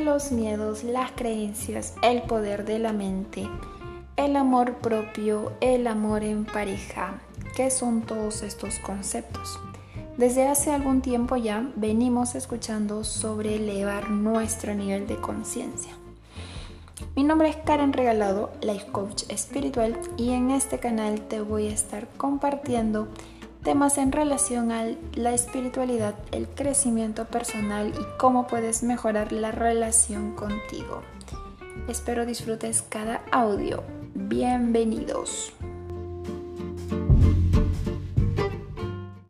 los miedos, las creencias, el poder de la mente, el amor propio, el amor en pareja, ¿qué son todos estos conceptos? Desde hace algún tiempo ya venimos escuchando sobre elevar nuestro nivel de conciencia. Mi nombre es Karen Regalado, Life Coach Espiritual, y en este canal te voy a estar compartiendo temas en relación a la espiritualidad, el crecimiento personal y cómo puedes mejorar la relación contigo. Espero disfrutes cada audio. Bienvenidos.